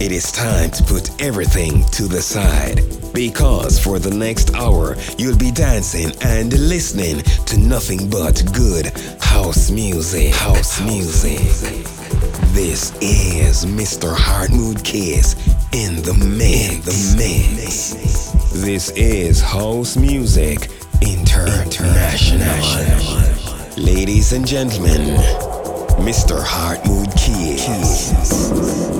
it is time to put everything to the side. Because for the next hour, you'll be dancing and listening to nothing but good house music. House music. This is Mr. Hardmood Kiss in the mix. The mix. This is House Music International. Ladies and gentlemen, Mr. Hardmood Kiss.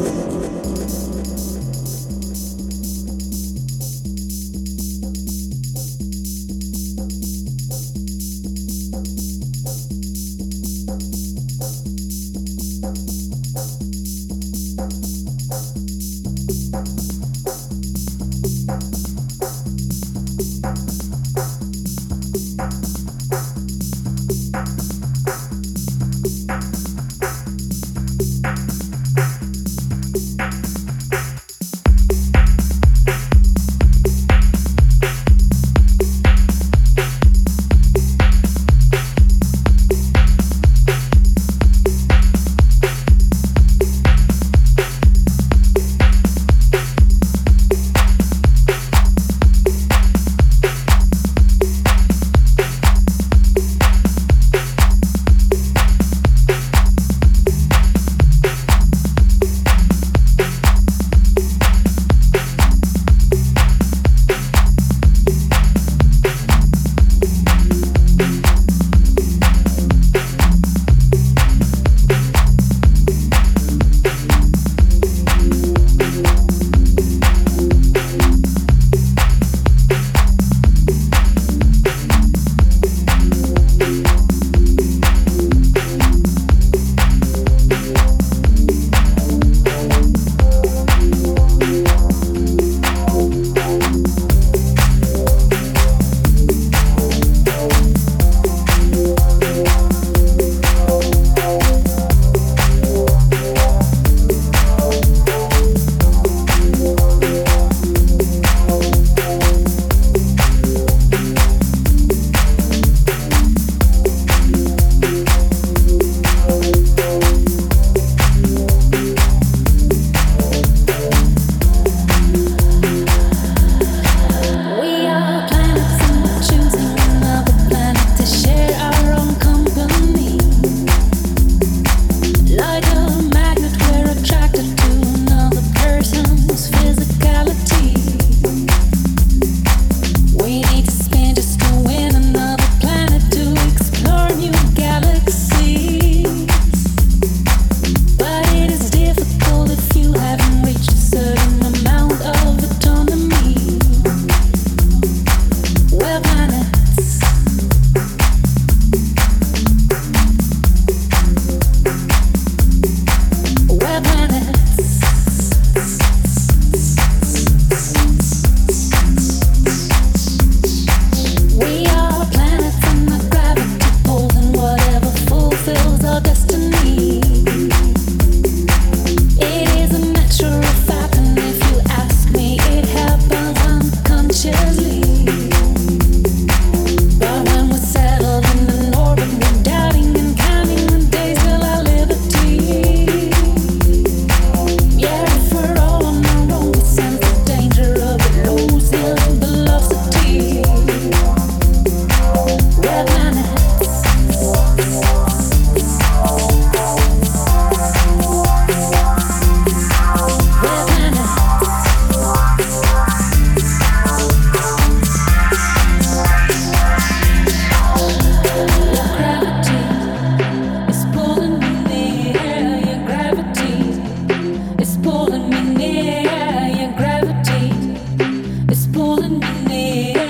golden evening.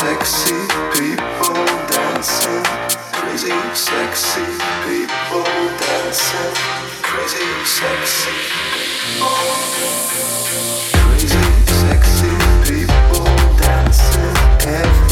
sexy people dancing. Crazy, sexy people dancing. Crazy, sexy people. Crazy, sexy people dancing. Every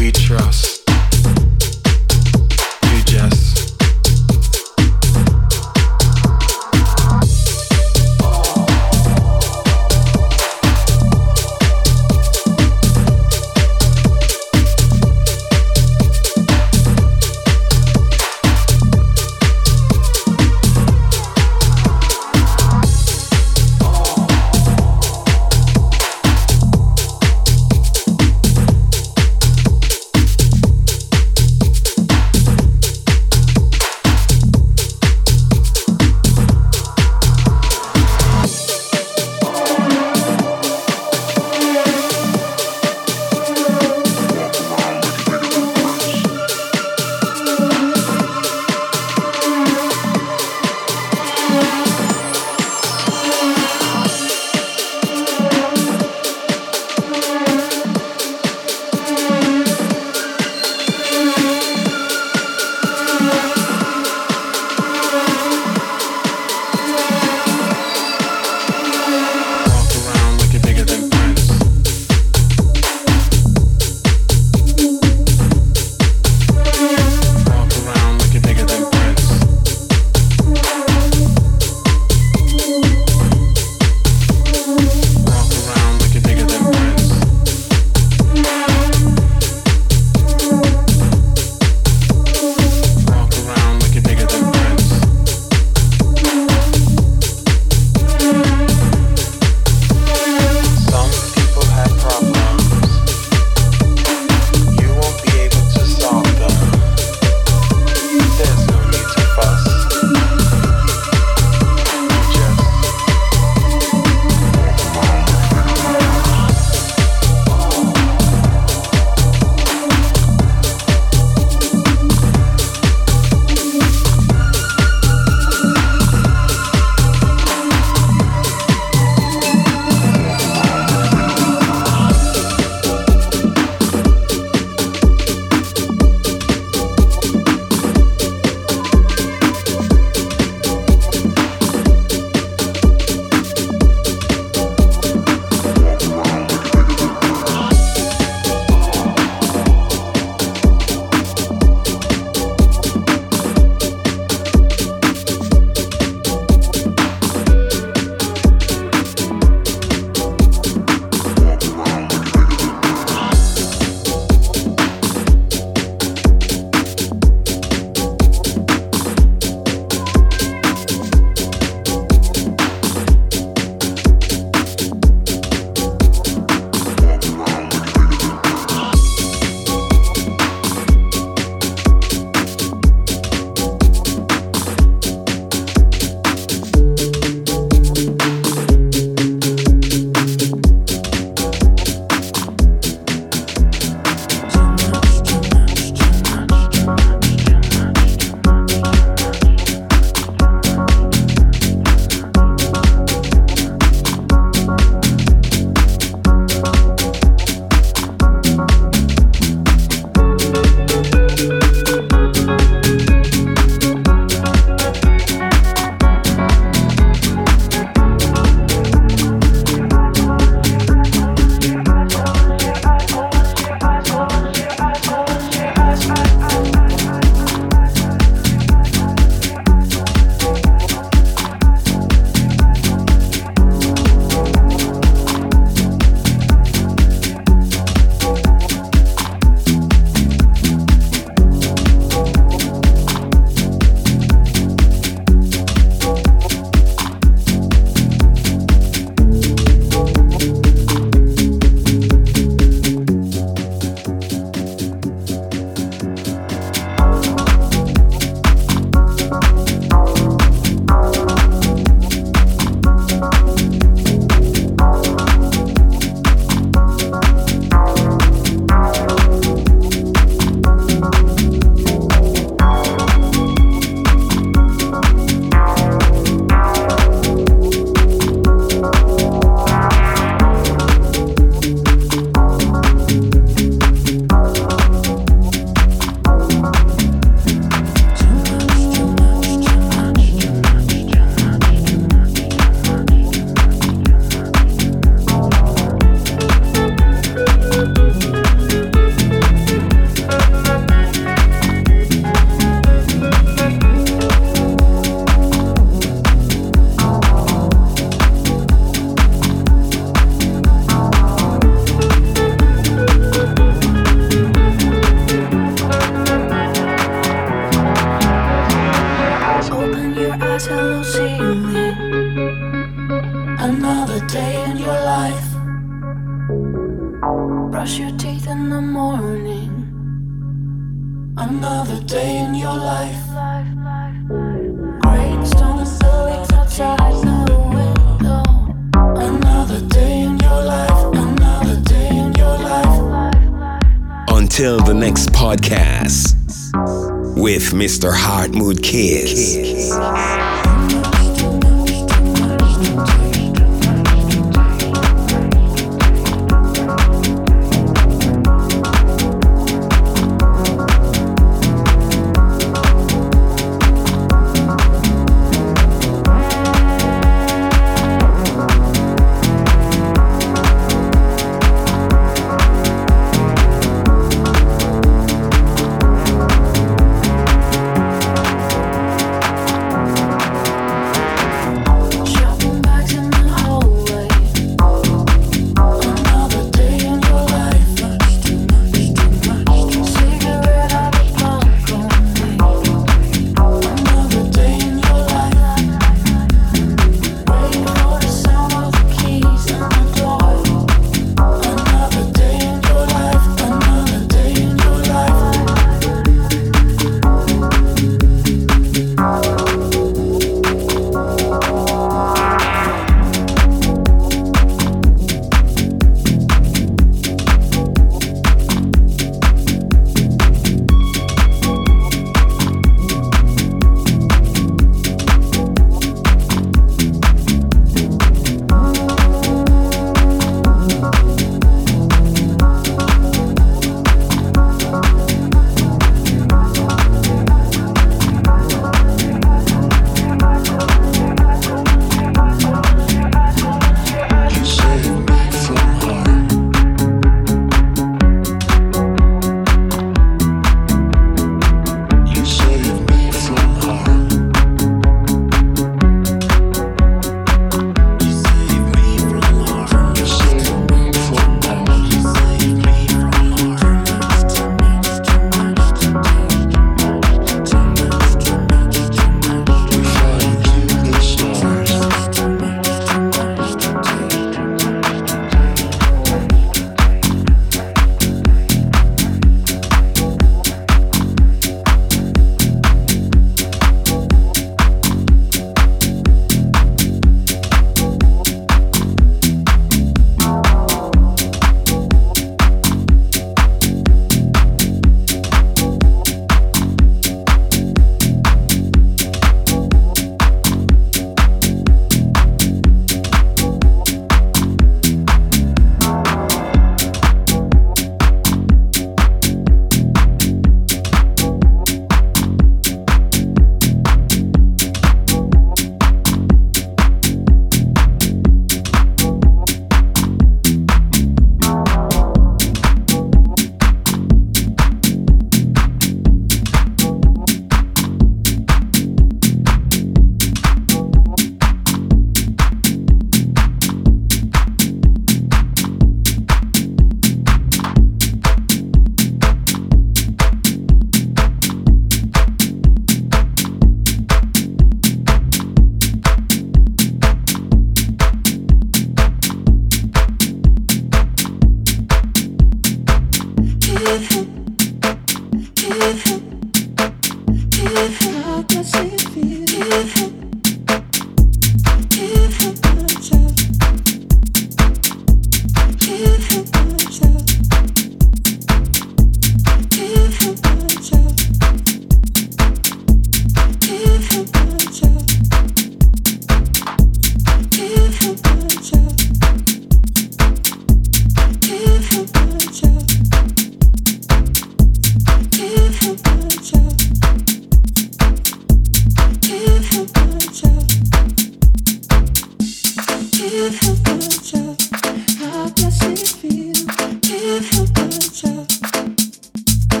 we trust.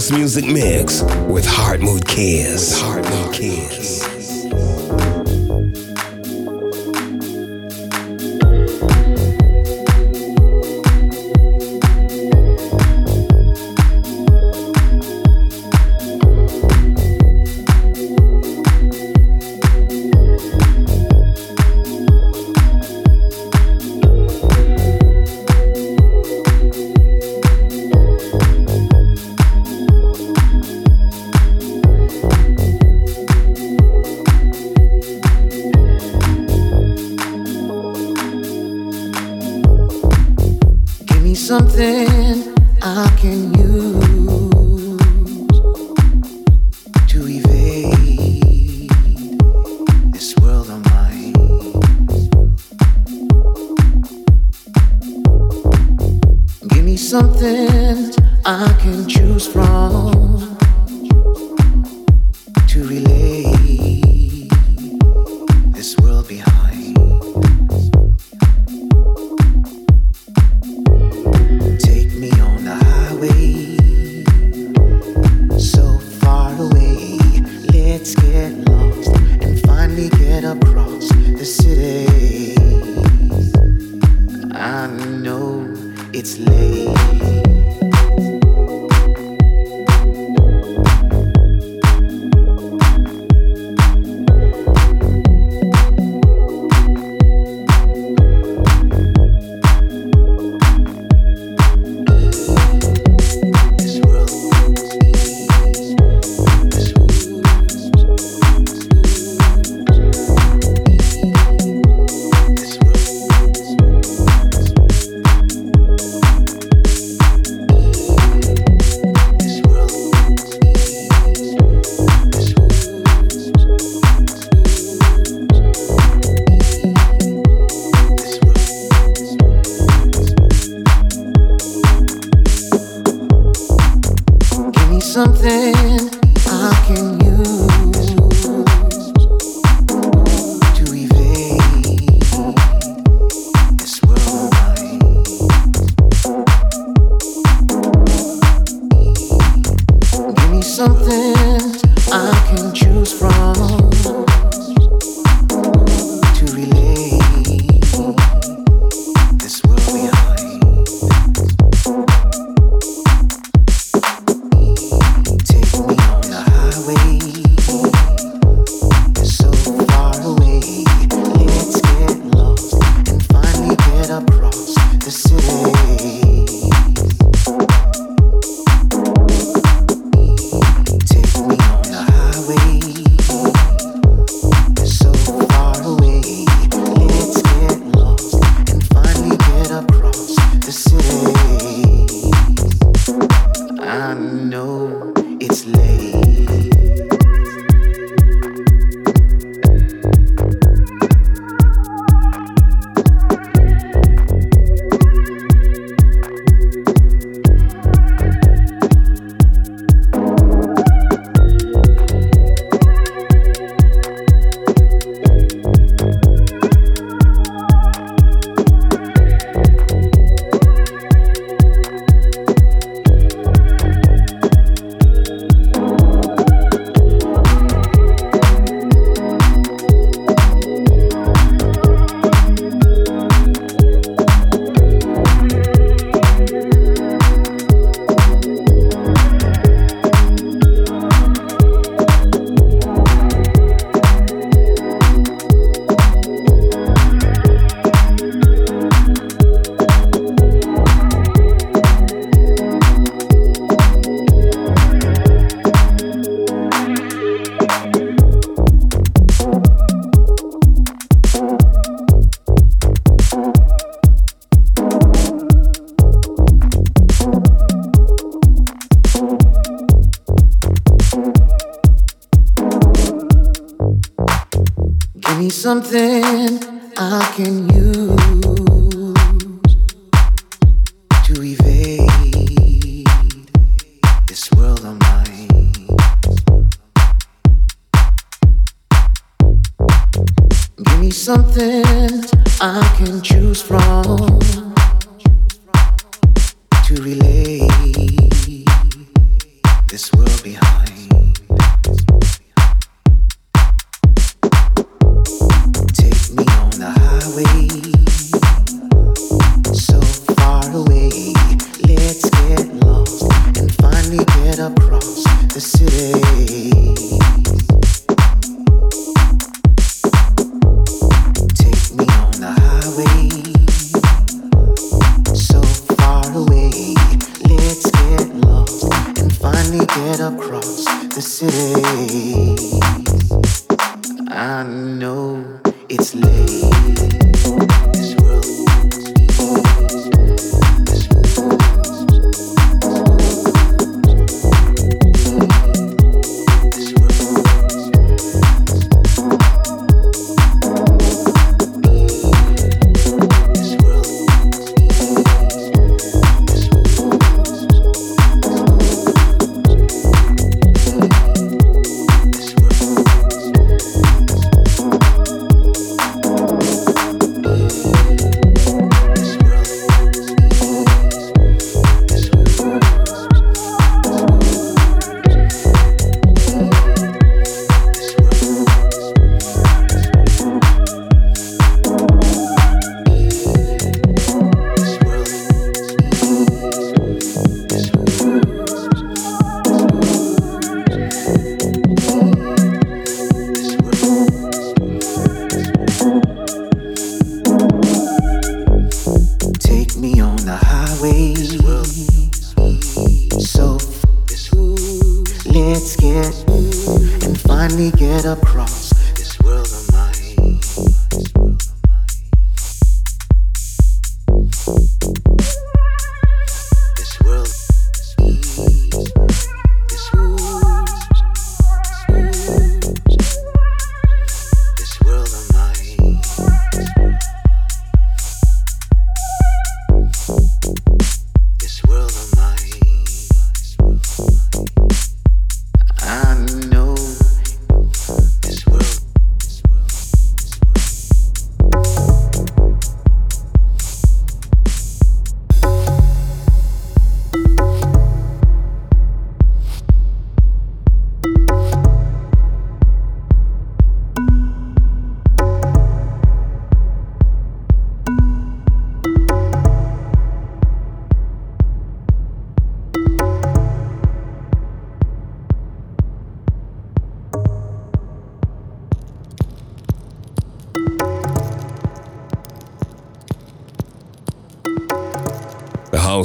House Music Mix with Heart Mood. With Heart Mood Kiss.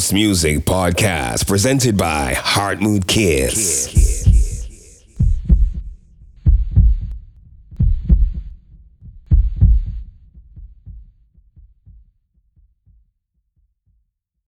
House Music Podcast presented by Heart Mood Kids. Kids.